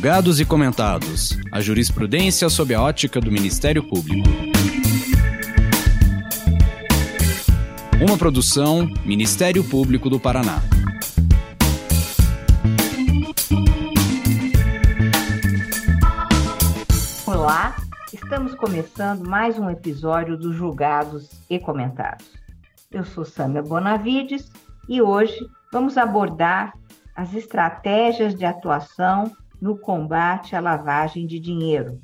Julgados e comentados. A jurisprudência sob a ótica do Ministério Público. Uma produção Ministério Público do Paraná. Olá, estamos começando mais um episódio dos Julgados e Comentados. Eu sou Sâmia Bonavides e hoje vamos abordar as estratégias de atuação no combate à lavagem de dinheiro,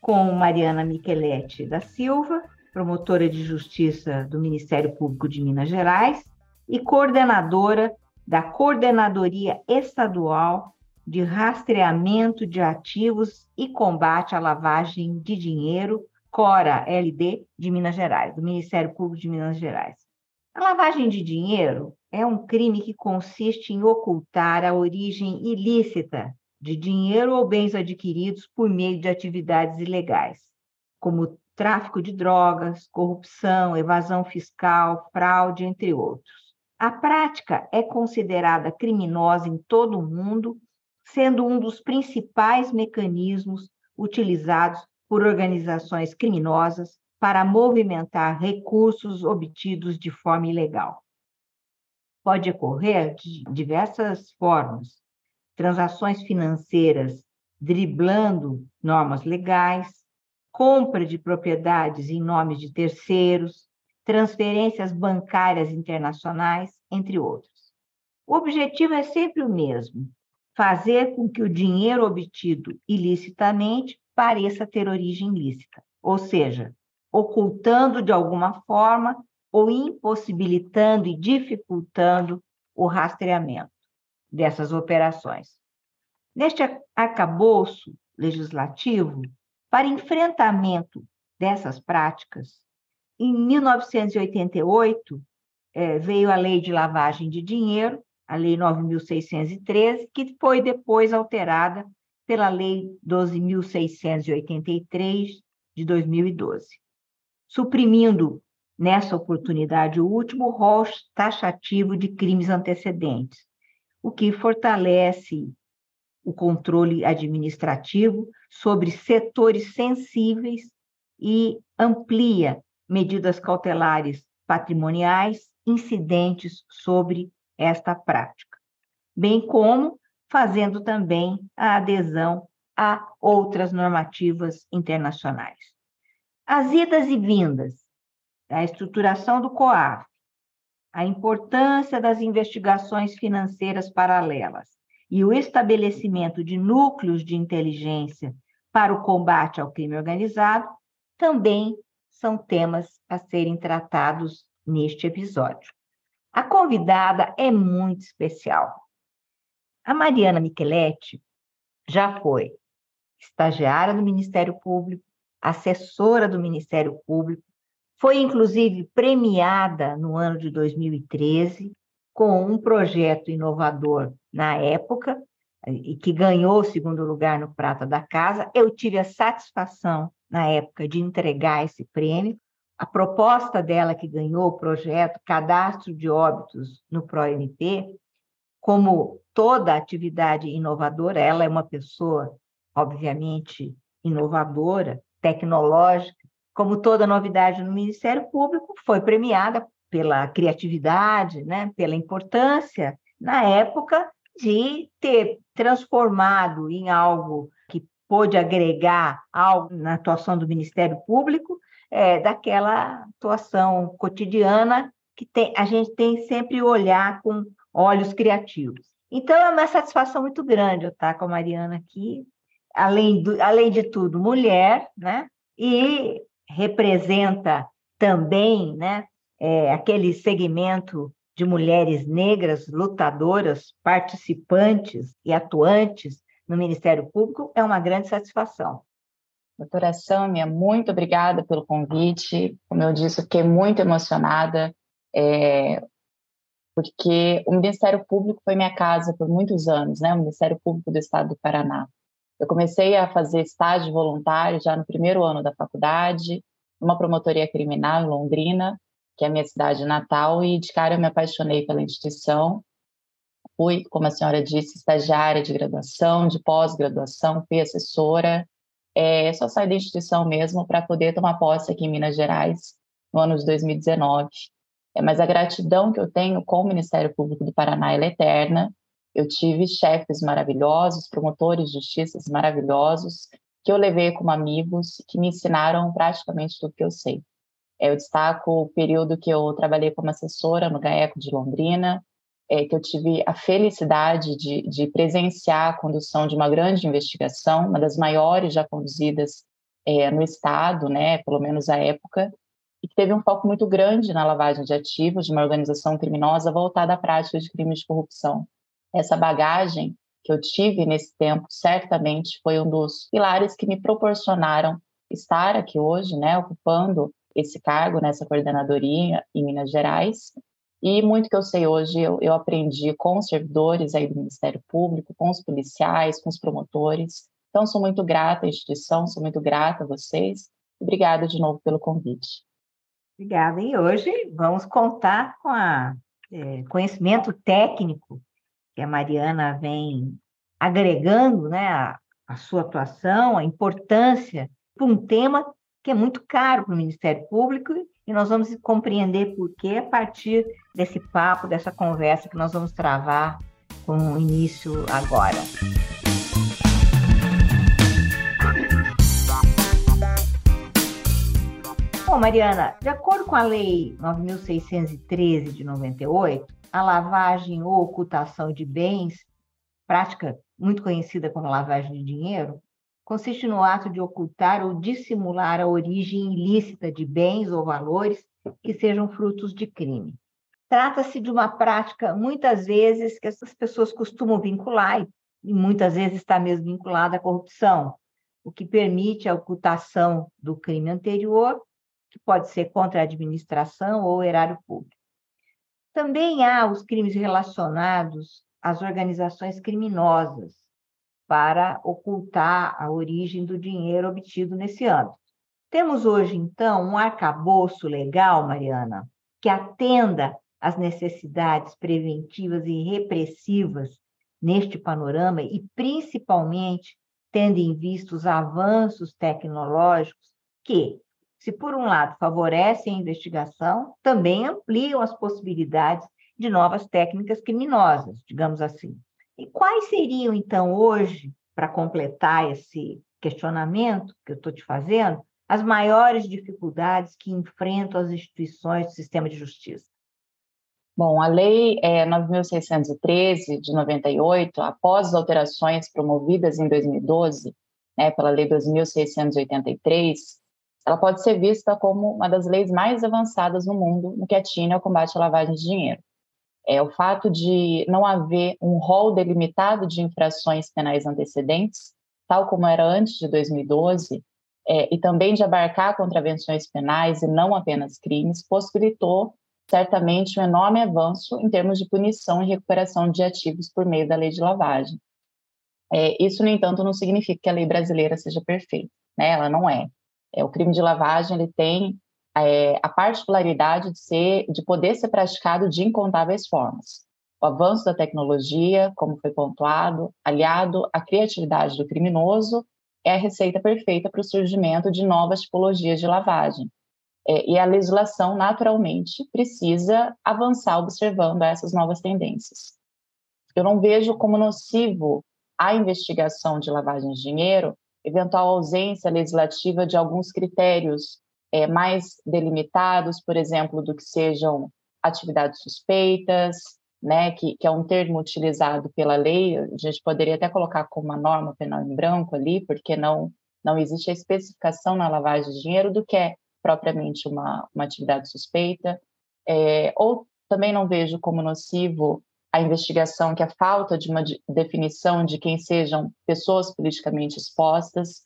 com Mariana Micheletti da Silva, promotora de justiça do Ministério Público de Minas Gerais e coordenadora da Coordenadoria Estadual de Rastreamento de Ativos e Combate à Lavagem de Dinheiro, CORA LD de Minas Gerais, do Ministério Público de Minas Gerais. A lavagem de dinheiro é um crime que consiste em ocultar a origem ilícita de dinheiro ou bens adquiridos por meio de atividades ilegais, como tráfico de drogas, corrupção, evasão fiscal, fraude, entre outros. A prática é considerada criminosa em todo o mundo, sendo um dos principais mecanismos utilizados por organizações criminosas para movimentar recursos obtidos de forma ilegal. Pode ocorrer de diversas formas, transações financeiras driblando normas legais, compra de propriedades em nome de terceiros, transferências bancárias internacionais, entre outros. O objetivo é sempre o mesmo: fazer com que o dinheiro obtido ilicitamente pareça ter origem lícita, ou seja, ocultando de alguma forma ou impossibilitando e dificultando o rastreamento dessas operações. Neste arcabouço legislativo, para enfrentamento dessas práticas, em 1988 é, veio a Lei de Lavagem de Dinheiro, a Lei 9.613, que foi depois alterada pela Lei 12.683 de 2012, suprimindo nessa oportunidade o último rol taxativo de crimes antecedentes, o que fortalece o controle administrativo sobre setores sensíveis e amplia medidas cautelares patrimoniais incidentes sobre esta prática, bem como fazendo também a adesão a outras normativas internacionais. As idas e vindas, a estruturação do COAF, a importância das investigações financeiras paralelas e o estabelecimento de núcleos de inteligência para o combate ao crime organizado também são temas a serem tratados neste episódio. A convidada é muito especial. A Mariana Micheletti já foi estagiária do Ministério Público, assessora do Ministério Público, foi, inclusive, premiada no ano de 2013 com um projeto inovador na época, e que ganhou o segundo lugar no Prata da Casa. Eu tive a satisfação, na época, de entregar esse prêmio. A proposta dela, que ganhou o projeto Cadastro de Óbitos no ProMP, como toda atividade inovadora, ela é uma pessoa, obviamente, inovadora, tecnológica, como toda novidade no Ministério Público, foi premiada pela criatividade, né, pela importância, na época, de ter transformado em algo que pôde agregar algo na atuação do Ministério Público, é, daquela atuação cotidiana que tem, a gente tem sempre olhar com olhos criativos. Então, é uma satisfação muito grande eu estar com a Mariana aqui, além, do, além de tudo, mulher, né? E representa também né, é, aquele segmento de mulheres negras lutadoras, participantes e atuantes no Ministério Público, é uma grande satisfação. Doutora Sâmia, muito obrigada pelo convite. Como eu disse, fiquei muito emocionada, é, porque o Ministério Público foi minha casa por muitos anos, né? o Ministério Público do Estado do Paraná. Eu comecei a fazer estágio voluntário já no primeiro ano da faculdade, numa promotoria criminal em Londrina, que é a minha cidade natal, e de cara eu me apaixonei pela instituição, fui, como a senhora disse, estagiária de graduação, de pós-graduação, fui assessora. É, só saí da instituição mesmo para poder tomar posse aqui em Minas Gerais no ano de 2019. É, mas a gratidão que eu tenho com o Ministério Público do Paraná é eterna. Eu tive chefes maravilhosos, promotores de justiça maravilhosos, que eu levei como amigos, que me ensinaram praticamente tudo que eu sei. Eu destaco o período que eu trabalhei como assessora no GAECO de Londrina, é, que eu tive a felicidade de, de, presenciar a condução de uma grande investigação, uma das maiores já conduzidas é, no Estado, né, pelo menos à época, e que teve um foco muito grande na lavagem de ativos de uma organização criminosa voltada à prática de crimes de corrupção. Essa bagagem que eu tive nesse tempo certamente foi um dos pilares que me proporcionaram estar aqui hoje, né, ocupando esse cargo nessa coordenadoria em Minas Gerais. E muito que eu sei hoje eu, eu aprendi com os servidores aí do Ministério Público, com os policiais, com os promotores. Então, sou muito grata à instituição, sou muito grata a vocês. Obrigada de novo pelo convite. Obrigada. E hoje vamos contar com o é, conhecimento técnico que a Mariana vem agregando né, a, a sua atuação, a importância para um tema que é muito caro para o Ministério Público e nós vamos compreender por que a partir desse papo, dessa conversa que nós vamos travar com o início agora. Bom, Mariana, de acordo com a Lei 9.613 de 98, a lavagem ou ocultação de bens, prática muito conhecida como lavagem de dinheiro, consiste no ato de ocultar ou dissimular a origem ilícita de bens ou valores que sejam frutos de crime. Trata-se de uma prática, muitas vezes, que essas pessoas costumam vincular, e muitas vezes está mesmo vinculada à corrupção, o que permite a ocultação do crime anterior que pode ser contra a administração ou erário público. Também há os crimes relacionados às organizações criminosas, para ocultar a origem do dinheiro obtido nesse âmbito. Temos hoje, então, um arcabouço legal, Mariana, que atenda às necessidades preventivas e repressivas neste panorama e, principalmente, tendo em vista os avanços tecnológicos que, se por um lado favorecem a investigação, também ampliam as possibilidades de novas técnicas criminosas, digamos assim. E quais seriam, então, hoje, para completar esse questionamento que eu estou te fazendo, as maiores dificuldades que enfrentam as instituições do sistema de justiça? Bom, a Lei é, 9.613 de 98, após as alterações promovidas em 2012, né, pela Lei 2.683, ela pode ser vista como uma das leis mais avançadas no mundo no que atina ao combate à lavagem de dinheiro. É o fato de não haver um rol delimitado de infrações penais antecedentes, tal como era antes de 2012, é, e também de abarcar contravenções penais e não apenas crimes, possibilitou certamente um enorme avanço em termos de punição e recuperação de ativos por meio da lei de lavagem. É, isso, no entanto, não significa que a lei brasileira seja perfeita, né? Ela não é. É, o crime de lavagem ele tem é, a particularidade de, ser, de poder ser praticado de incontáveis formas. O avanço da tecnologia, como foi pontuado, aliado à criatividade do criminoso, é a receita perfeita para o surgimento de novas tipologias de lavagem. É, e a legislação, naturalmente, precisa avançar observando essas novas tendências. Eu não vejo como nocivo a investigação de lavagem de dinheiro eventual ausência legislativa de alguns critérios é, mais delimitados, por exemplo, do que sejam atividades suspeitas, né, que, que, é um termo utilizado pela lei, a gente poderia até colocar como uma norma penal em branco ali, porque não, não existe a especificação na lavagem de dinheiro do que é propriamente uma, uma atividade suspeita, é, ou também não vejo como nocivo a investigação que a falta de uma definição de quem sejam pessoas politicamente expostas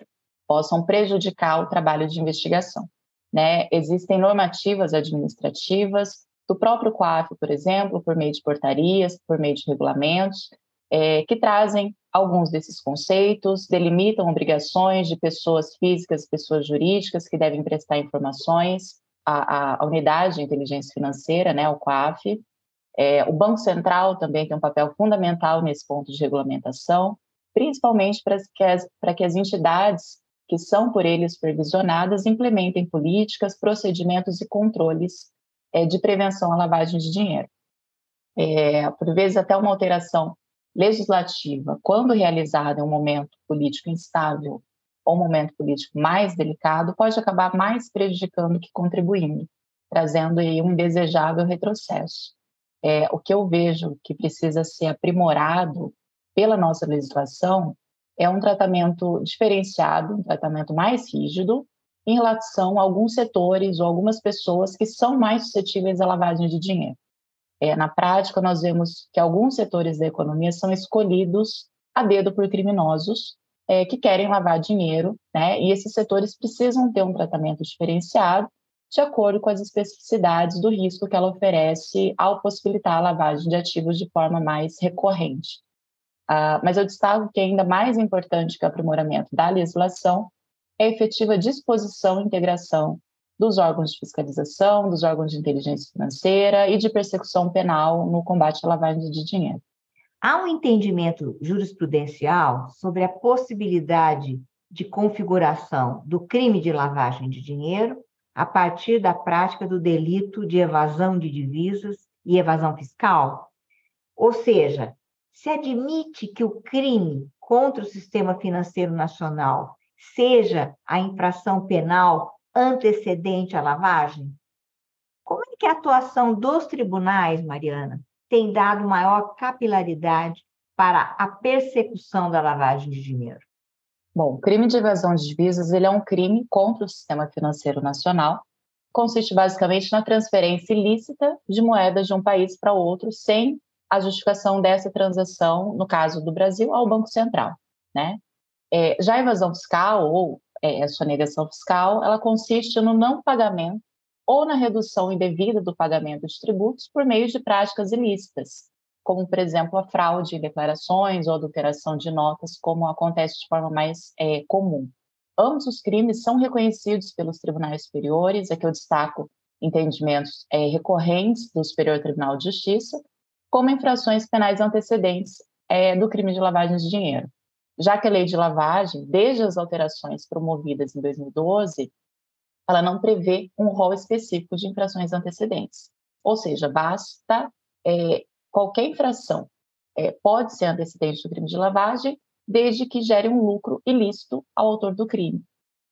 possam prejudicar o trabalho de investigação. Né? Existem normativas administrativas do próprio COAF, por exemplo, por meio de portarias, por meio de regulamentos, é, que trazem alguns desses conceitos, delimitam obrigações de pessoas físicas, pessoas jurídicas que devem prestar informações à, à unidade de inteligência financeira, né, o COAF, É, o Banco Central também tem um papel fundamental nesse ponto de regulamentação, principalmente para que as, para que as entidades que são por ele supervisionadas implementem políticas, procedimentos e controles é, de prevenção à lavagem de dinheiro. É, por vezes, até uma alteração legislativa, quando realizada em um momento político instável ou um momento político mais delicado, pode acabar mais prejudicando que contribuindo, trazendo aí um indesejável retrocesso. É, o que eu vejo que precisa ser aprimorado pela nossa legislação é um tratamento diferenciado, um tratamento mais rígido em relação a alguns setores ou algumas pessoas que são mais suscetíveis à lavagem de dinheiro. É, na prática, nós vemos que alguns setores da economia são escolhidos a dedo por criminosos é, que querem lavar dinheiro, né? E esses setores precisam ter um tratamento diferenciado de acordo com as especificidades do risco que ela oferece ao possibilitar a lavagem de ativos de forma mais recorrente. Ah, mas eu destaco que ainda mais importante que o aprimoramento da legislação é a efetiva disposição e integração dos órgãos de fiscalização, dos órgãos de inteligência financeira e de persecução penal no combate à lavagem de dinheiro. Há um entendimento jurisprudencial sobre a possibilidade de configuração do crime de lavagem de dinheiro a partir da prática do delito de evasão de divisas e evasão fiscal? Ou seja, se admite que o crime contra o sistema financeiro nacional seja a infração penal antecedente à lavagem? Como é que a atuação dos tribunais, Mariana, tem dado maior capilaridade para a persecução da lavagem de dinheiro? Bom, o crime de evasão de divisas ele é um crime contra o sistema financeiro nacional. Consiste basicamente na transferência ilícita de moedas de um país para outro sem a justificação dessa transação, no caso do Brasil, ao Banco Central. Né? É, já a evasão fiscal ou é, a sonegação fiscal, ela consiste no não pagamento ou na redução indevida do pagamento de tributos por meio de práticas ilícitas, como, por exemplo, a fraude em declarações ou adulteração de notas, como acontece de forma mais é, comum. Ambos os crimes são reconhecidos pelos tribunais superiores, aqui eu destaco entendimentos é, recorrentes do Superior Tribunal de Justiça, como infrações penais antecedentes é, do crime de lavagem de dinheiro. Já que a lei de lavagem, desde as alterações promovidas em 2012, ela não prevê um rol específico de infrações antecedentes. Ou seja, basta é, qualquer infração é, pode ser antecedente do crime de lavagem, desde que gere um lucro ilícito ao autor do crime.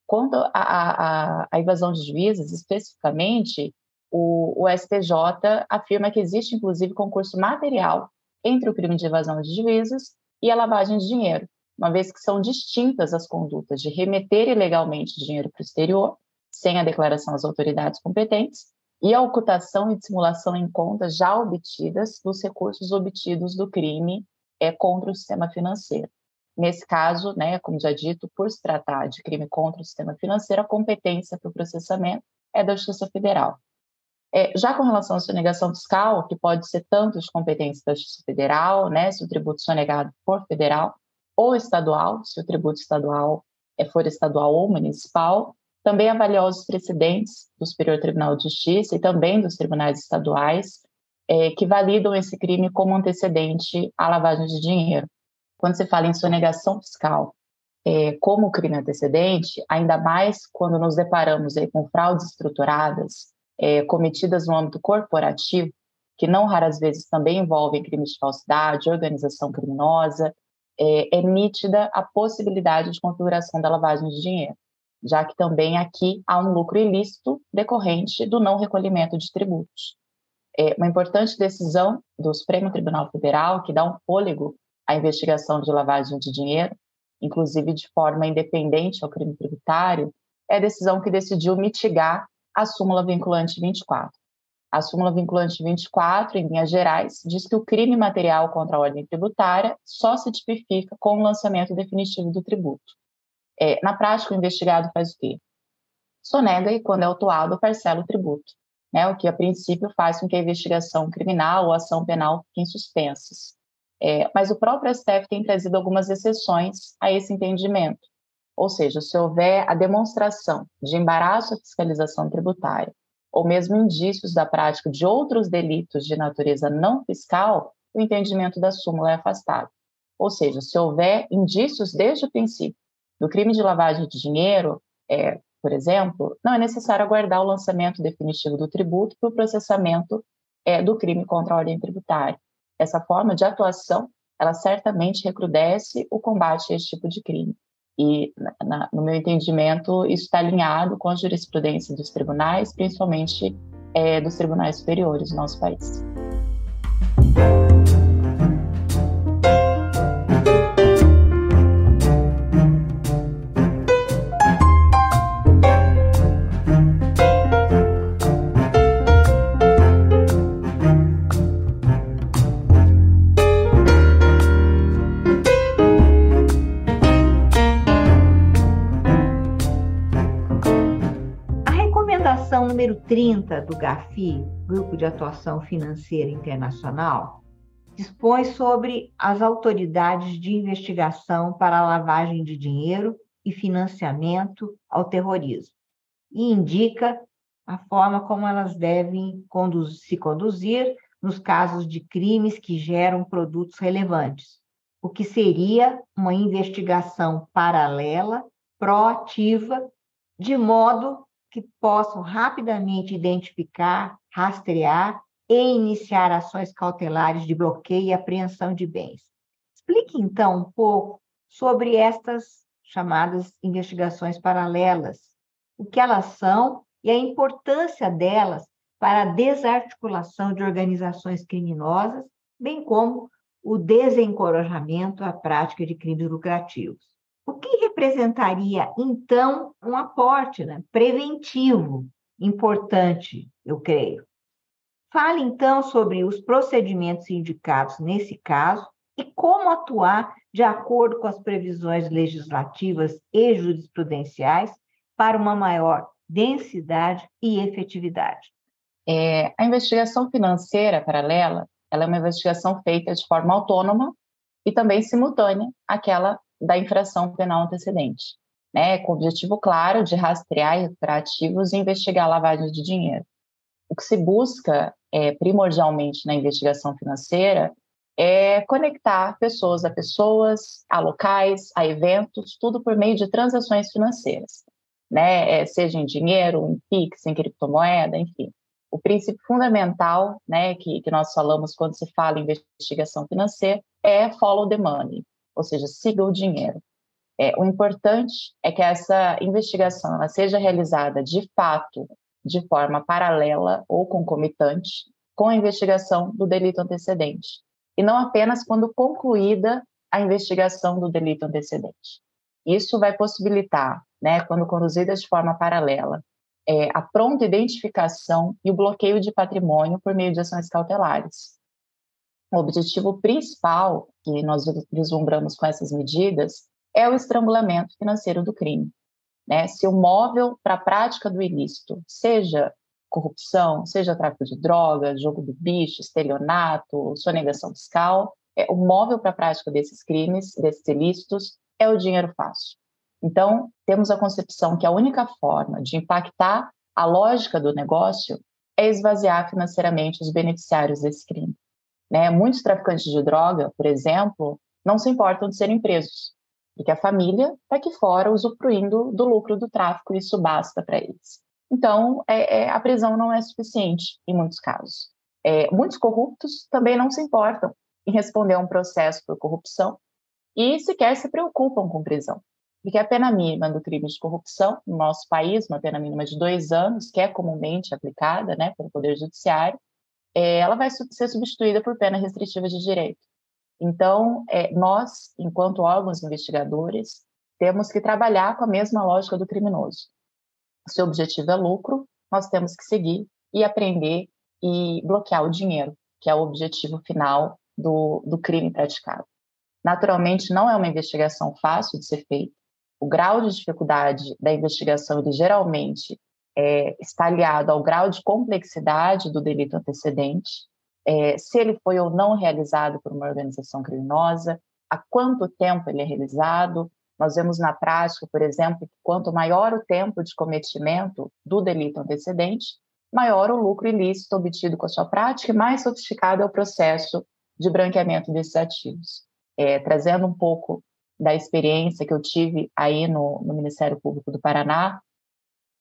Quanto à evasão de divisas, especificamente, o, o STJ afirma que existe, inclusive, concurso material entre o crime de evasão de divisas e a lavagem de dinheiro, uma vez que são distintas as condutas de remeter ilegalmente dinheiro para o exterior, sem a declaração às autoridades competentes, e a ocultação e dissimulação em contas já obtidas dos recursos obtidos do crime é contra o sistema financeiro. Nesse caso, né, como já dito, por se tratar de crime contra o sistema financeiro, a competência para o processamento é da Justiça Federal. É, já com relação à sonegação fiscal, que pode ser tanto de competência da Justiça Federal, né, se o tributo sonegado for federal, ou estadual, se o tributo estadual é, for estadual ou municipal, também avaliar os precedentes do Superior Tribunal de Justiça e também dos tribunais estaduais é, que validam esse crime como antecedente à lavagem de dinheiro. Quando se fala em sonegação fiscal é, como crime antecedente, ainda mais quando nos deparamos aí com fraudes estruturadas, é, cometidas no âmbito corporativo, que não raras vezes também envolvem crimes de falsidade, organização criminosa, é, é nítida a possibilidade de configuração da lavagem de dinheiro, já que também aqui há um lucro ilícito decorrente do não recolhimento de tributos. É uma importante decisão do Supremo Tribunal Federal, que dá um fôlego à investigação de lavagem de dinheiro, inclusive de forma independente ao crime tributário, é a decisão que decidiu mitigar a súmula vinculante 24. A súmula vinculante 24, em linhas gerais, diz que o crime material contra a ordem tributária só se tipifica com o lançamento definitivo do tributo. É, na prática, o investigado faz o quê? Sonega e, quando é autuado, parcela o tributo, né, o que, a princípio, faz com que a investigação criminal ou ação penal fiquem suspensas. É, mas o próprio STF tem trazido algumas exceções a esse entendimento. Ou seja, se houver a demonstração de embaraço à fiscalização tributária ou mesmo indícios da prática de outros delitos de natureza não fiscal, o entendimento da súmula é afastado. Ou seja, se houver indícios desde o princípio do crime de lavagem de dinheiro, é, por exemplo, não é necessário aguardar o lançamento definitivo do tributo para o processamento é, do crime contra a ordem tributária. Essa forma de atuação, ela certamente recrudesce o combate a esse tipo de crime. E, na, no meu entendimento, isso está alinhado com a jurisprudência dos tribunais, principalmente é, dos tribunais superiores do nosso país. Número 30 do GAFI, Grupo de Atuação Financeira Internacional, dispõe sobre as autoridades de investigação para a lavagem de dinheiro e financiamento ao terrorismo e indica a forma como elas devem se conduzir nos casos de crimes que geram produtos relevantes, o que seria uma investigação paralela, proativa, de modo que possam rapidamente identificar, rastrear e iniciar ações cautelares de bloqueio e apreensão de bens. Explique, então, um pouco sobre estas chamadas investigações paralelas, o que elas são e a importância delas para a desarticulação de organizações criminosas, bem como o desencorajamento à prática de crimes lucrativos. O que representaria, então, um aporte né, preventivo importante, eu creio? Fale, então, sobre os procedimentos indicados nesse caso e como atuar de acordo com as previsões legislativas e jurisprudenciais para uma maior densidade e efetividade. É, a investigação financeira paralela ela é uma investigação feita de forma autônoma e também simultânea àquela da infração penal antecedente, né, com o objetivo claro de rastrear e recuperar ativos e investigar lavagem de dinheiro. O que se busca é, primordialmente na investigação financeira é conectar pessoas a pessoas, a locais, a eventos, tudo por meio de transações financeiras, né? É, seja em dinheiro, em PIX, em criptomoeda, enfim. O princípio fundamental né, que, que nós falamos quando se fala em investigação financeira é follow the money, ou seja, siga o dinheiro. É, o importante é que essa investigação ela seja realizada de fato, de forma paralela ou concomitante com a investigação do delito antecedente, e não apenas quando concluída a investigação do delito antecedente. Isso vai possibilitar, né, quando conduzida de forma paralela, é, a pronta identificação e o bloqueio de patrimônio por meio de ações cautelares, o objetivo principal que nós vislumbramos com essas medidas é o estrangulamento financeiro do crime. Né? Se o móvel para a prática do ilícito, seja corrupção, seja tráfico de drogas, jogo do bicho, estelionato, sonegação fiscal, é, o móvel para a prática desses crimes, desses ilícitos, é o dinheiro fácil. Então, temos a concepção que a única forma de impactar a lógica do negócio é esvaziar financeiramente os beneficiários desse crime. Né? Muitos traficantes de droga, por exemplo, não se importam de serem presos, porque a família está aqui fora usufruindo do lucro do tráfico e isso basta para eles. Então, é, é, a prisão não é suficiente em muitos casos. É, muitos corruptos também não se importam em responder a um processo por corrupção e sequer se preocupam com prisão. Porque a pena mínima do crime de corrupção no nosso país, uma pena mínima de dois anos, que é comumente aplicada né, pelo Poder Judiciário, é, ela vai ser substituída por pena restritiva de direito. Então, é, nós, enquanto órgãos investigadores, temos que trabalhar com a mesma lógica do criminoso. Se o objetivo é lucro, nós temos que seguir e aprender e bloquear o dinheiro, que é o objetivo final do, do crime praticado. Naturalmente, não é uma investigação fácil de ser feita. O grau de dificuldade da investigação, ele geralmente é, está aliado ao grau de complexidade do delito antecedente, é, se ele foi ou não realizado por uma organização criminosa, há quanto tempo ele é realizado. Nós vemos na prática, por exemplo, que quanto maior o tempo de cometimento do delito antecedente, maior o lucro ilícito obtido com a sua prática e mais sofisticado é o processo de branqueamento desses ativos. É, trazendo um pouco da experiência que eu tive aí no, no, Ministério Público do Paraná,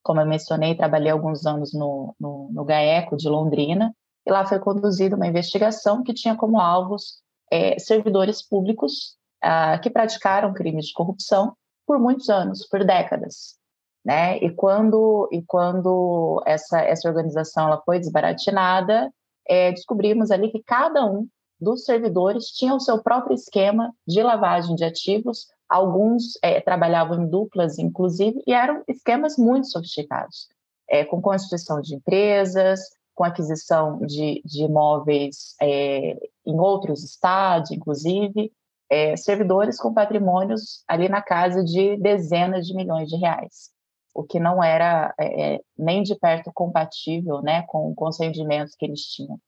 como eu mencionei, trabalhei alguns anos no, no, no GAECO de Londrina, e lá foi conduzida uma investigação que tinha como alvos é, servidores públicos ah, que praticaram crimes de corrupção por muitos anos, por décadas. Né? E quando, e quando essa, essa organização ela foi desbaratinada, é, descobrimos ali que cada um dos servidores tinha o seu próprio esquema de lavagem de ativos. Alguns é, trabalhavam em duplas, inclusive, e eram esquemas muito sofisticados, é, com constituição de empresas, com aquisição de, de imóveis é, em outros estados, inclusive, é, servidores com patrimônios ali na casa de dezenas de milhões de reais, o que não era é, é nem de perto compatível né, com, com os rendimentos que eles tinham.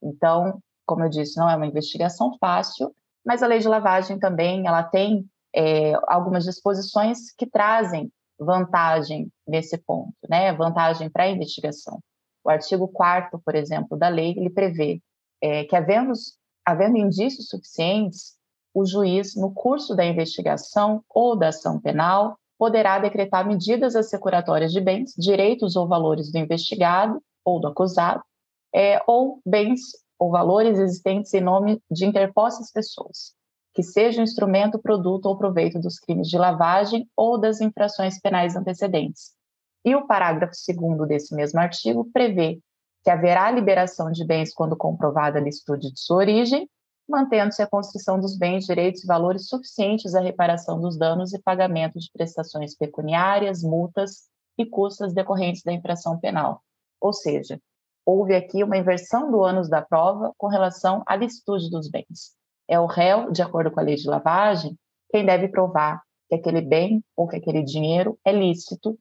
Então, como eu disse, não é uma investigação fácil, mas a lei de lavagem também ela tem é, algumas disposições que trazem vantagem nesse ponto, né? Vantagem para a investigação. O artigo 4 por exemplo, da lei, ele prevê é, que, havendo, havendo indícios suficientes, o juiz, no curso da investigação ou da ação penal, poderá decretar medidas assecuratórias de bens, direitos ou valores do investigado ou do acusado, é, ou bens ou valores existentes em nome de interpostas pessoas, que seja instrumento, produto ou proveito dos crimes de lavagem ou das infrações penais antecedentes. E o parágrafo 2 desse mesmo artigo prevê que haverá liberação de bens quando comprovada a licitude de sua origem, mantendo-se a construção dos bens, direitos e valores suficientes à reparação dos danos e pagamento de prestações pecuniárias, multas e custas decorrentes da infração penal. Ou seja, houve aqui uma inversão do ônus da prova com relação à licitude dos bens. É o réu, de acordo com a lei de lavagem, quem deve provar que aquele bem ou que aquele dinheiro é lícito,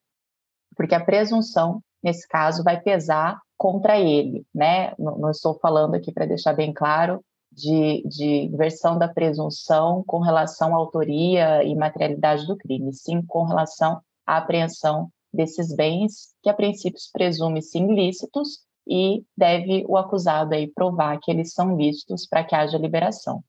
porque a presunção, nesse caso, vai pesar contra ele, né? Não, estou falando aqui para deixar bem claro de, de inversão da presunção com relação à autoria e materialidade do crime, sim com relação à apreensão desses bens que a princípio presume-se ilícitos e deve o acusado aí provar que eles são lícitos para que haja liberação.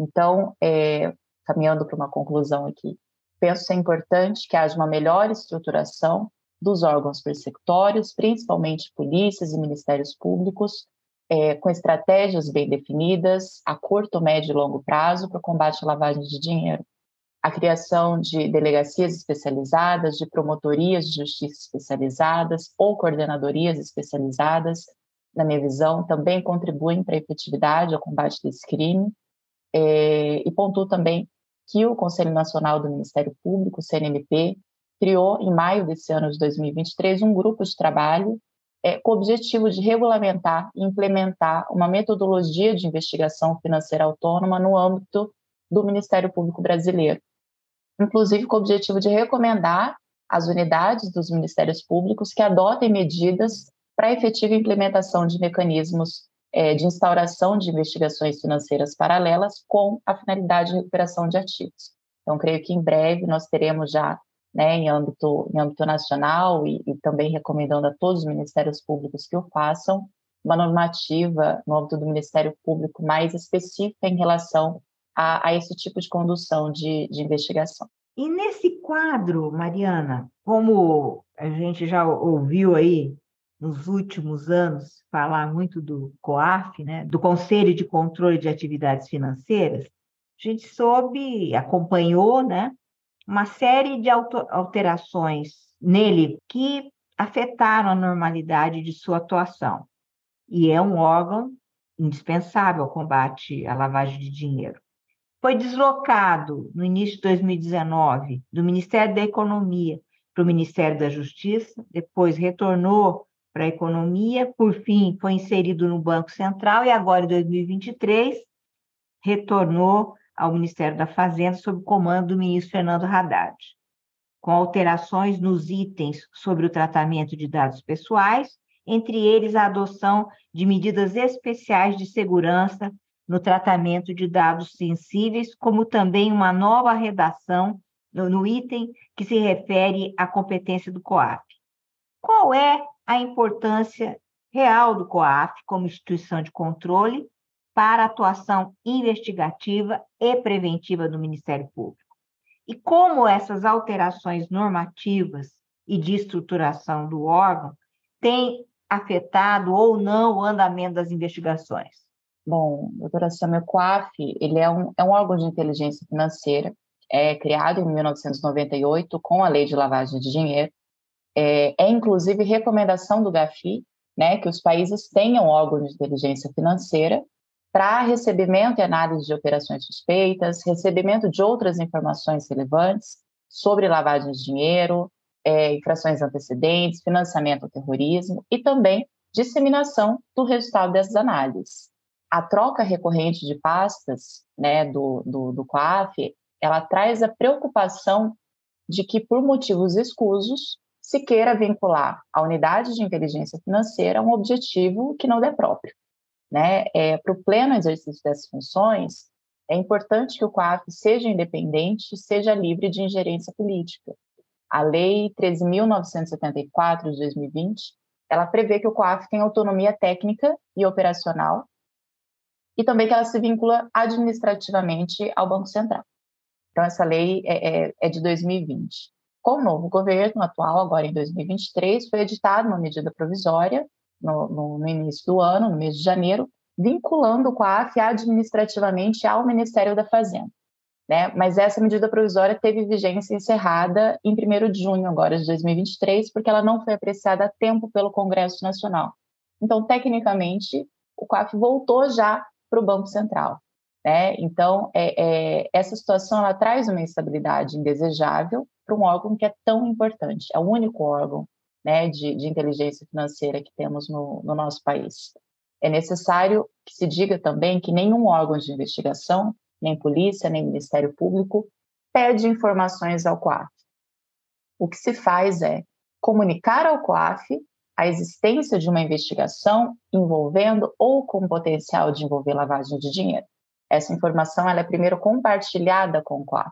Então, é, caminhando para uma conclusão aqui, penso ser importante que haja uma melhor estruturação dos órgãos persecutórios, principalmente polícias e ministérios públicos, é, com estratégias bem definidas, a curto, médio e longo prazo, para o combate à lavagem de dinheiro a criação de delegacias especializadas, de promotorias de justiça especializadas ou coordenadorias especializadas, na minha visão, também contribuem para a efetividade ao combate desse crime. É, e pontuo também que o Conselho Nacional do Ministério Público, CNMP, criou, em maio desse ano de 2023, um grupo de trabalho é, com o objetivo de regulamentar e implementar uma metodologia de investigação financeira autônoma no âmbito do Ministério Público Brasileiro, inclusive com o objetivo de recomendar às unidades dos ministérios públicos que adotem medidas para a efetiva implementação de mecanismos é, de instauração de investigações financeiras paralelas com a finalidade de recuperação de ativos. Então, creio que em breve nós teremos já, né, em, âmbito, em âmbito nacional e, e também recomendando a todos os ministérios públicos que o façam, uma normativa no âmbito do Ministério Público mais específica em relação a, a esse tipo de condução de, de investigação. E nesse quadro, Mariana, como a gente já ouviu aí nos últimos anos falar muito do COAF, né, do Conselho de Controle de Atividades Financeiras, a gente soube, acompanhou, né, uma série de alterações nele que afetaram a normalidade de sua atuação. E é um órgão indispensável ao combate à lavagem de dinheiro foi deslocado no início de 2019 do Ministério da Economia para o Ministério da Justiça, depois retornou para a Economia, por fim foi inserido no Banco Central e agora em 2023 retornou ao Ministério da Fazenda sob comando do ministro Fernando Haddad, com alterações nos itens sobre o tratamento de dados pessoais, entre eles a adoção de medidas especiais de segurança no tratamento de dados sensíveis, como também uma nova redação no, no item que se refere à competência do COAP. Qual é a importância real do COAF como instituição de controle para a atuação investigativa e preventiva do Ministério Público. E como essas alterações normativas e de estruturação do órgão têm afetado ou não o andamento das investigações? Bom, doutora Samia, o COAF ele é, um, é um órgão de inteligência financeira, é criado em 1998 com a Lei de Lavagem de Dinheiro. É, é inclusive recomendação do GAFI né, que os países tenham órgãos de inteligência financeira para recebimento e análise de operações suspeitas, recebimento de outras informações relevantes sobre lavagem de dinheiro, é, infrações antecedentes, financiamento ao terrorismo e também disseminação do resultado dessas análises. A troca recorrente de pastas né, do, do, do COAF, ela traz a preocupação de que, por motivos escusos, se queira vincular a unidade de inteligência financeira a um objetivo que não é próprio. Né? É, Para o pleno exercício dessas funções, é importante que o COAF seja independente e seja livre de ingerência política. A Lei 13.974 de 2020, ela prevê que o COAF tem autonomia técnica e operacional e também que ela se vincula administrativamente ao Banco Central. Então, essa lei é, é, é de 2020. Com o novo governo atual, agora em 2023, foi editada uma medida provisória no, no, no, início do ano, no mês de janeiro, vinculando o COAF administrativamente ao Ministério da Fazenda. Né? Mas essa medida provisória teve vigência encerrada em 1 de junho agora de 2023, porque ela não foi apreciada a tempo pelo Congresso Nacional. Então, tecnicamente, o COAF voltou já para o Banco Central. Né? Então, é, é, essa situação ela traz uma instabilidade indesejável para um órgão que é tão importante. É o único órgão né, de, de inteligência financeira que temos no, no nosso país. É necessário que se diga também que nenhum órgão de investigação, nem polícia, nem Ministério Público, pede informações ao COAF. O que se faz é comunicar ao COAF a existência de uma investigação envolvendo ou com potencial de envolver lavagem de dinheiro. Essa informação ela é primeiro compartilhada com o COAF.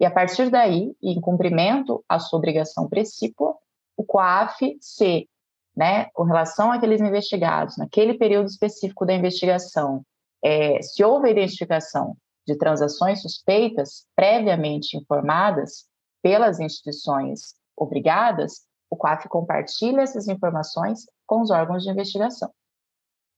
E a partir daí, em cumprimento à sua obrigação precípua, o COAF, se, né, com relação àqueles investigados, naquele período específico da investigação, é, se houve identificação de transações suspeitas previamente informadas pelas instituições obrigadas, o COAF compartilha essas informações com os órgãos de investigação.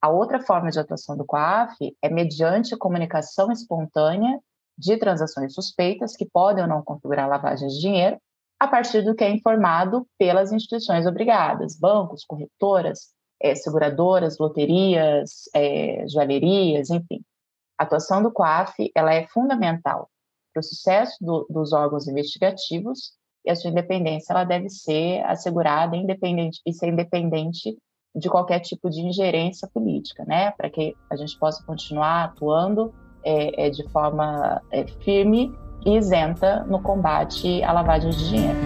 A outra forma de atuação do COAF é mediante a comunicação espontânea de transações suspeitas que podem ou não configurar lavagem de dinheiro, a partir do que é informado pelas instituições obrigadas, bancos, corretoras, é, seguradoras, loterias, é, joalherias, enfim. A atuação do COAF ela é fundamental para o sucesso do, dos órgãos investigativos e a sua independência ela deve ser assegurada independente e ser independente de qualquer tipo de ingerência política, né? Para que a gente possa continuar atuando é, é de forma é, firme e isenta no combate à lavagem de dinheiro.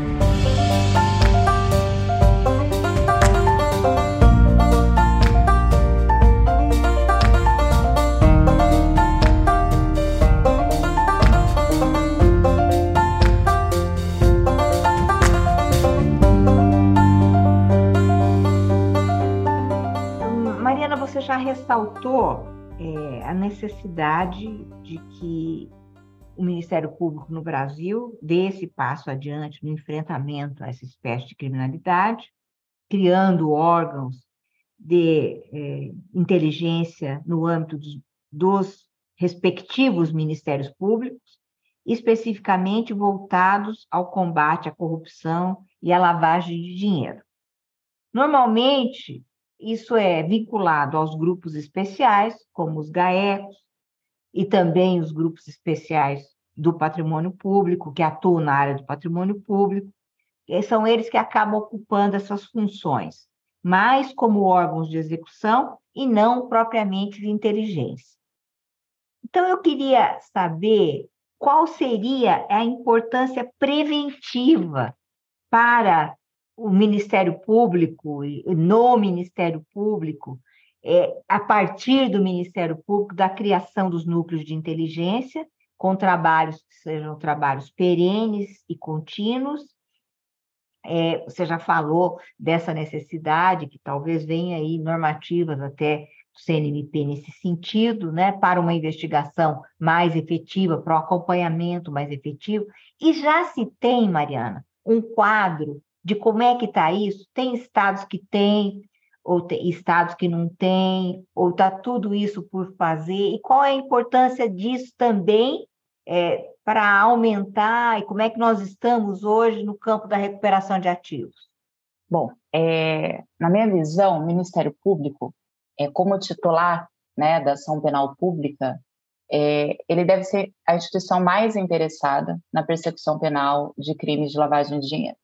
Mariana, você já ressaltou é, a necessidade de que o Ministério Público no Brasil dê esse passo adiante no enfrentamento a essa espécie de criminalidade, criando órgãos de é, inteligência no âmbito dos, dos respectivos ministérios públicos, especificamente voltados ao combate à corrupção e à lavagem de dinheiro. Normalmente, isso é vinculado aos grupos especiais, como os GAECos, e também os grupos especiais do patrimônio público, que atuam na área do patrimônio público. E são eles que acabam ocupando essas funções, mais como órgãos de execução e não propriamente de inteligência. Então, eu queria saber qual seria a importância preventiva para o Ministério Público, no Ministério Público, é, a partir do Ministério Público, da criação dos núcleos de inteligência, com trabalhos que sejam trabalhos perenes e contínuos, é, você já falou dessa necessidade, que talvez venha aí normativas até do CNMP nesse sentido, né, para uma investigação mais efetiva, para o acompanhamento mais efetivo. E já se tem, Mariana, um quadro de como é que está isso? Tem estados que têm, ou tem estados que não têm, ou está tudo isso por fazer? E qual é a importância disso também é, para aumentar e como é que nós estamos hoje no campo da recuperação de ativos? Bom, é, na minha visão, o Ministério Público, é, como titular né, da ação penal pública, é, ele deve ser a instituição mais interessada na persecução penal de crimes de lavagem de dinheiro.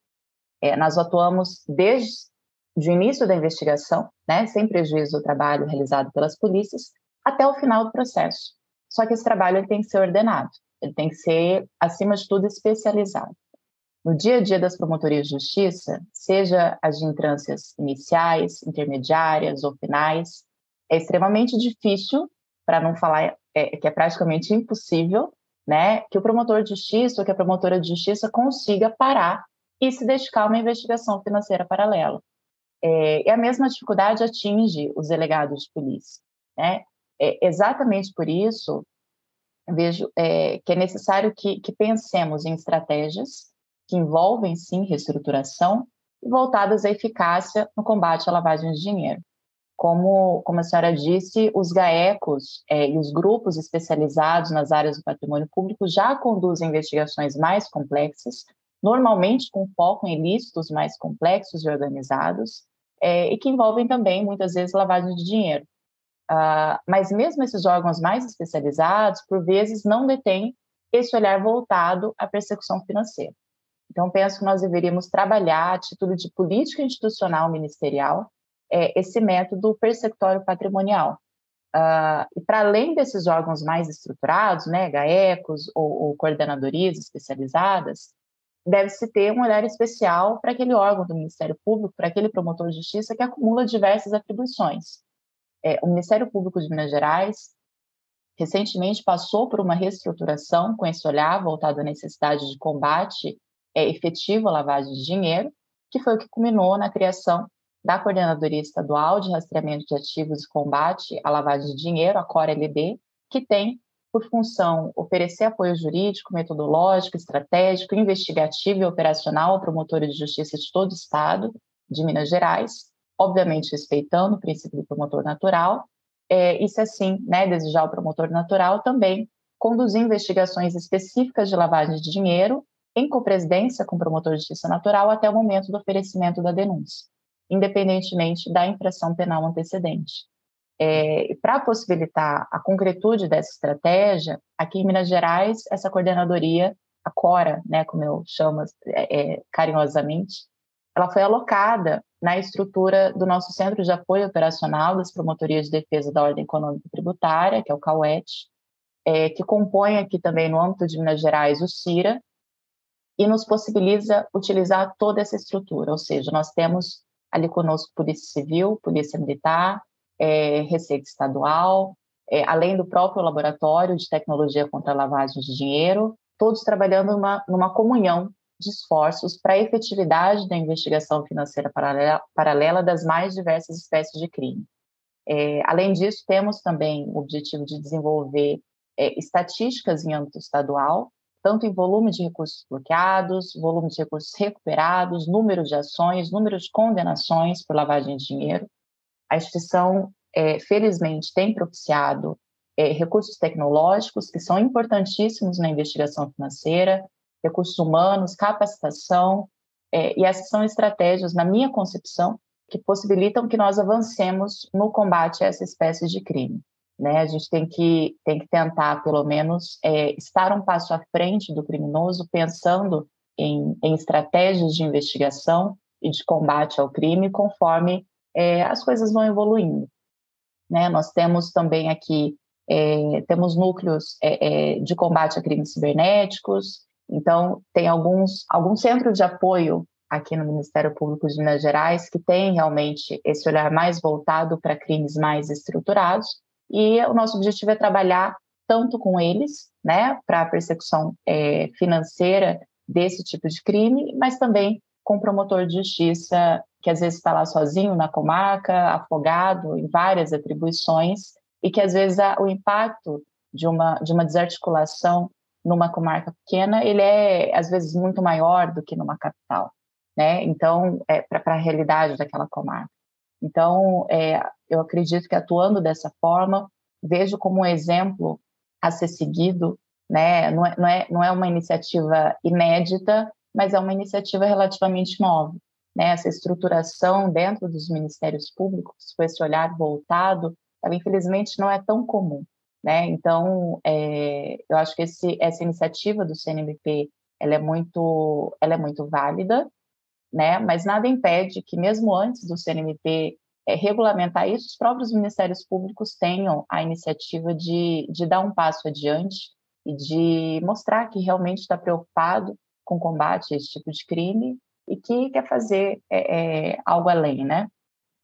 É, nós atuamos desde o início da investigação, né, sem prejuízo do trabalho realizado pelas polícias, até o final do processo. Só que esse trabalho tem que ser ordenado, ele tem que ser, acima de tudo, especializado. No dia a dia das promotorias de justiça, seja as de instâncias iniciais, intermediárias ou finais, é extremamente difícil, para não falar é, que é praticamente impossível, né, que o promotor de justiça ou que a promotora de justiça consiga parar e se dedicar a uma investigação financeira paralela. É, e a mesma dificuldade atinge os delegados de polícia. Né? É, exatamente por isso, vejo é, que é necessário que, que pensemos em estratégias que envolvem, sim, reestruturação e voltadas à eficácia no combate à lavagem de dinheiro. Como, como a senhora disse, os GAECOS é, e os grupos especializados nas áreas do patrimônio público já conduzem investigações mais complexas, normalmente com foco em ilícitos mais complexos e organizados, é, e que envolvem também, muitas vezes, lavagem de dinheiro. Uh, mas mesmo esses órgãos mais especializados, por vezes, não detêm esse olhar voltado à persecução financeira. Então, penso que nós deveríamos trabalhar, a título de política institucional ministerial, é, esse método persecutório patrimonial. Uh, e para além desses órgãos mais estruturados, né, GAECOS ou, ou coordenadorias especializadas, deve-se ter um olhar especial para aquele órgão do Ministério Público, para aquele promotor de justiça que acumula diversas atribuições. É, o Ministério Público de Minas Gerais recentemente passou por uma reestruturação com esse olhar voltado à necessidade de combate é, efetivo à lavagem de dinheiro, que foi o que culminou na criação da Coordenadoria Estadual de Rastreamento de Ativos e Combate à Lavagem de Dinheiro, a CORE-LD, que tem por função oferecer apoio jurídico, metodológico, estratégico, investigativo e operacional a promotores de justiça de todo o Estado de Minas Gerais, obviamente respeitando o princípio do promotor natural, é, e se assim né, desejar o promotor natural, também conduzir investigações específicas de lavagem de dinheiro em copresidência com o promotor de justiça natural até o momento do oferecimento da denúncia, independentemente da infração penal antecedente. É, Para possibilitar a concretude dessa estratégia, aqui em Minas Gerais, essa coordenadoria, a CORA, né, como eu chamo é, é, carinhosamente, ela foi alocada na estrutura do nosso Centro de Apoio Operacional das Promotorias de Defesa da Ordem Econômica e Tributária, que é o CAUET, é, que compõe aqui também no âmbito de Minas Gerais o CIRA, e nos possibilita utilizar toda essa estrutura, ou seja, nós temos ali conosco Polícia Civil, Polícia Militar, é, Receita Estadual, é, além do próprio Laboratório de Tecnologia contra a Lavagem de Dinheiro, todos trabalhando numa, numa comunhão de esforços para a efetividade da investigação financeira paralela, paralela das mais diversas espécies de crime. É, além disso, temos também o objetivo de desenvolver é, estatísticas em âmbito estadual, tanto em volume de recursos bloqueados, volume de recursos recuperados, número de ações, número de condenações por lavagem de dinheiro, a instituição, é, felizmente, tem propiciado é, recursos tecnológicos que são importantíssimos na investigação financeira, recursos humanos, capacitação, é, e essas são estratégias, na minha concepção, que possibilitam que nós avancemos no combate a essa espécie de crime. Né? A gente tem que, tem que tentar, pelo menos, é, estar um passo à frente do criminoso, pensando em, em estratégias de investigação e de combate ao crime, conforme é, as coisas vão evoluindo. Né? Nós temos também aqui é, temos núcleos é, é, de combate a crimes cibernéticos, então tem alguns alguns centros de apoio aqui no Ministério Público de Minas Gerais que tem realmente esse olhar mais voltado para crimes mais estruturados e o nosso objetivo é trabalhar tanto com eles, né, para a persecução é, financeira desse tipo de crime, mas também com o promotor de justiça, que às vezes está lá sozinho na comarca, afogado em várias atribuições, e que às vezes o impacto de uma, de uma desarticulação numa comarca pequena, ele é às vezes muito maior do que numa capital, né? Então, é para a realidade daquela comarca. Então, é, eu acredito que atuando dessa forma, vejo como um exemplo a ser seguido, né? Não é, não é, não é uma iniciativa inédita, mas é uma iniciativa relativamente nova. Né? Essa estruturação dentro dos ministérios públicos, com esse olhar voltado, ela infelizmente não é tão comum. Né? Então, é, eu acho que esse, essa iniciativa do CNMP ela é muito, ela é muito válida, né? Mas nada impede que mesmo antes do CNMP é, regulamentar isso, os próprios ministérios públicos tenham a iniciativa de, de dar um passo adiante e de mostrar que realmente está preocupado com combate a esse tipo de crime e que quer fazer é, é, algo além, né?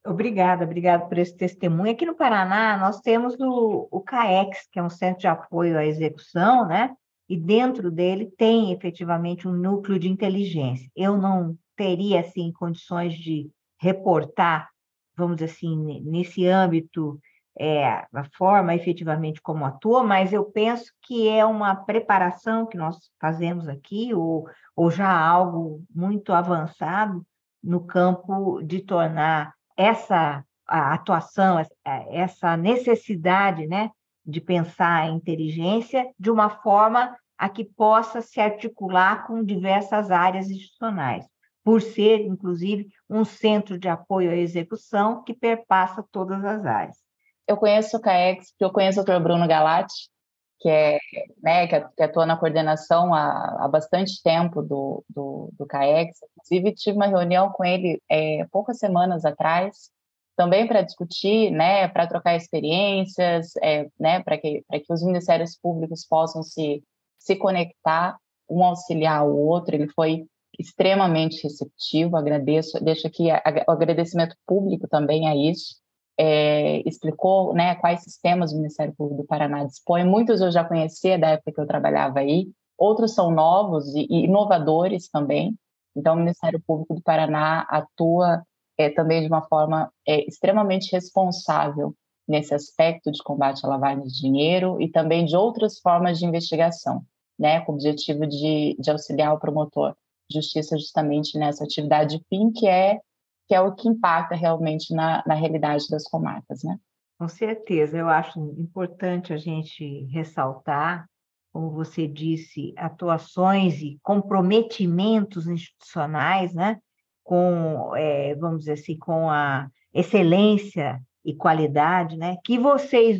Obrigada, obrigada por esse testemunho. Aqui no Paraná, nós temos o, o CAEX, que é um centro de apoio à execução, né? E dentro dele tem efetivamente um núcleo de inteligência. Eu não teria, assim, condições de reportar, vamos dizer assim, nesse âmbito, é, a forma efetivamente como atua, mas eu penso que é uma preparação que nós fazemos aqui, ou, ou já algo muito avançado no campo de tornar essa atuação, essa necessidade né, de pensar a inteligência de uma forma a que possa se articular com diversas áreas institucionais, por ser, inclusive, um centro de apoio à execução que perpassa todas as áreas. Eu conheço o CAEX, eu conheço o Dr. Bruno Galati, que é, né, que atua na coordenação há, há bastante tempo do, do, do CAEX. Inclusive, tive uma reunião com ele é, poucas semanas atrás, também para discutir, né, para trocar experiências, é, né, para que, que os ministérios públicos possam se, se conectar, um auxiliar o outro. Ele foi extremamente receptivo, agradeço, deixo aqui o agradecimento público também a isso é, explicou né, quais sistemas o Ministério Público do Paraná dispõe. Muitos eu já conhecia da época que eu trabalhava aí, outros são novos e, e inovadores também. Então, o Ministério Público do Paraná atua é, também de uma forma é, extremamente responsável nesse aspecto de combate à lavagem de dinheiro e também de outras formas de investigação, né, com o objetivo de, de auxiliar o promotor de justiça justamente nessa atividade fim, que é que é o que impacta realmente na, na realidade das comarcas, né? Com certeza, eu acho importante a gente ressaltar, como você disse, atuações e comprometimentos institucionais, né? Com, é, vamos dizer assim, com a excelência e qualidade, né? Que vocês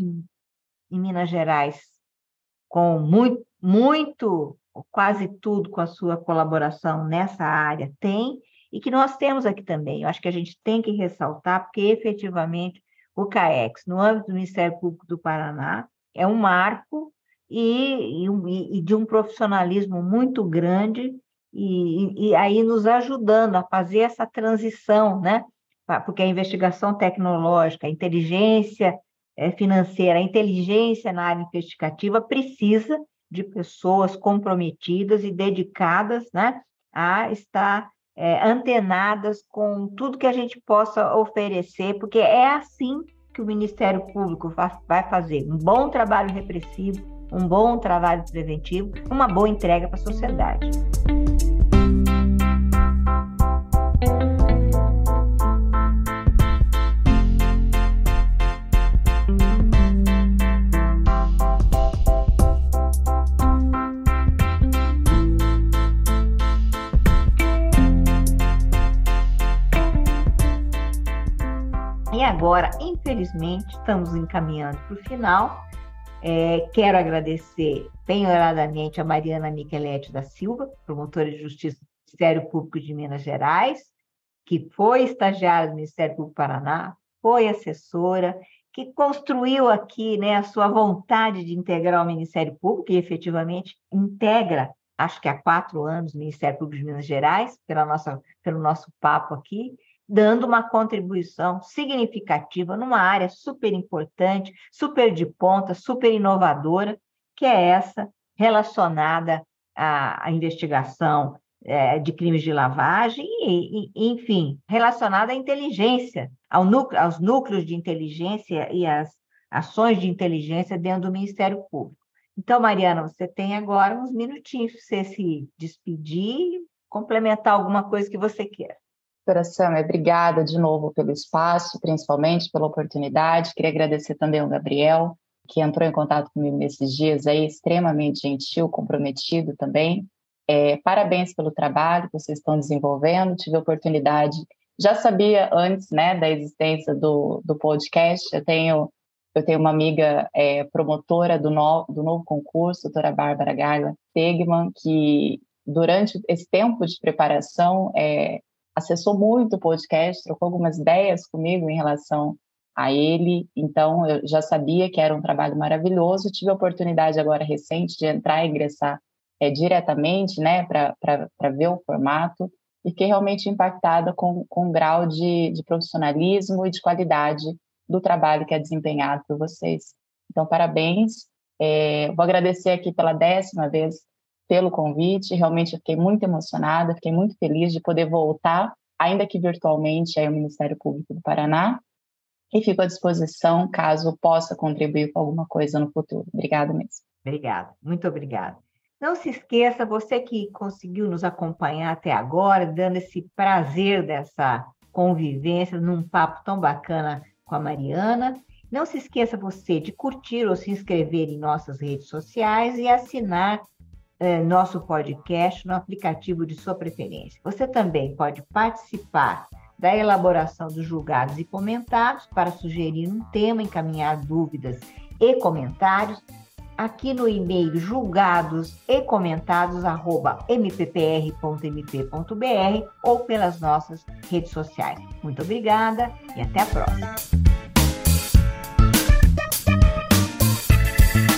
em Minas Gerais, com muito, muito, quase tudo com a sua colaboração nessa área, tem e que nós temos aqui também. Eu acho que a gente tem que ressaltar, porque efetivamente o CAEX, no âmbito do Ministério Público do Paraná, é um marco e, e, e de um profissionalismo muito grande, e, e, aí nos ajudando a fazer essa transição, né? Porque a investigação tecnológica, a inteligência é, financeira, a inteligência na área investigativa precisa de pessoas comprometidas e dedicadas, né? A estar é, antenadas com tudo que a gente possa oferecer, porque é assim que o Ministério Público vai fazer um bom trabalho repressivo, um bom trabalho preventivo, uma boa entrega para a sociedade. Agora, infelizmente, estamos encaminhando para o final. É, quero agradecer penhoradamente a Mariana Micheletti da Silva, promotora de Justiça do Ministério Público de Minas Gerais, que foi estagiária do Ministério Público do Paraná, foi assessora, que construiu aqui né, a sua vontade de integrar o Ministério Público, e efetivamente integra, acho que há quatro anos, o Ministério Público de Minas Gerais, pela nossa, pelo nosso papo aqui, dando uma contribuição significativa numa área super importante, super de ponta, super inovadora, que é essa relacionada à, à investigação é, de crimes de lavagem, e, e, enfim, relacionada à inteligência, ao núcleo, aos núcleos de inteligência e às ações de inteligência dentro do Ministério Público. Então, Mariana, você tem agora uns minutinhos para você se despedir, complementar alguma coisa que você queira. Coração, obrigada de novo pelo espaço, principalmente pela oportunidade. Queria agradecer também ao Gabriel, que entrou em contato comigo nesses dias aí, extremamente gentil, comprometido também. É, parabéns pelo trabalho que vocês estão desenvolvendo. Tive a oportunidade, já sabia antes né, da existência do, do podcast. Eu tenho, eu tenho uma amiga é, promotora do, no, do novo concurso, doutora Bárbara Gaila Tegman, que durante esse tempo de preparação é, acessou muito o podcast, trocou algumas ideias comigo em relação a ele, então eu já sabia que era um trabalho maravilhoso. Tive a oportunidade agora recente de entrar e ingressar é, diretamente, né, para ver o formato, e fiquei realmente impactada com, com o grau de, de profissionalismo e de qualidade do trabalho que é desempenhado por vocês. Então, parabéns. É, vou agradecer aqui pela décima vez pelo convite. Realmente eu fiquei muito emocionada, fiquei muito feliz de poder voltar, ainda que virtualmente, ao Ministério Público do Paraná. E fico à disposição caso possa contribuir com alguma coisa no futuro. Obrigada mesmo. Obrigada, muito obrigada. Não se esqueça, você que conseguiu nos acompanhar até agora, dando esse prazer dessa convivência num papo tão bacana com a Mariana. Não se esqueça você de curtir ou se inscrever em nossas redes sociais e assinar é, nosso podcast no aplicativo de sua preferência. Você também pode participar da elaboração dos julgados e comentários para sugerir um tema, encaminhar dúvidas e comentários aqui no e-mail julgados e comentados arroba mppr.mp.br ou pelas nossas redes sociais. Muito obrigada e até a próxima.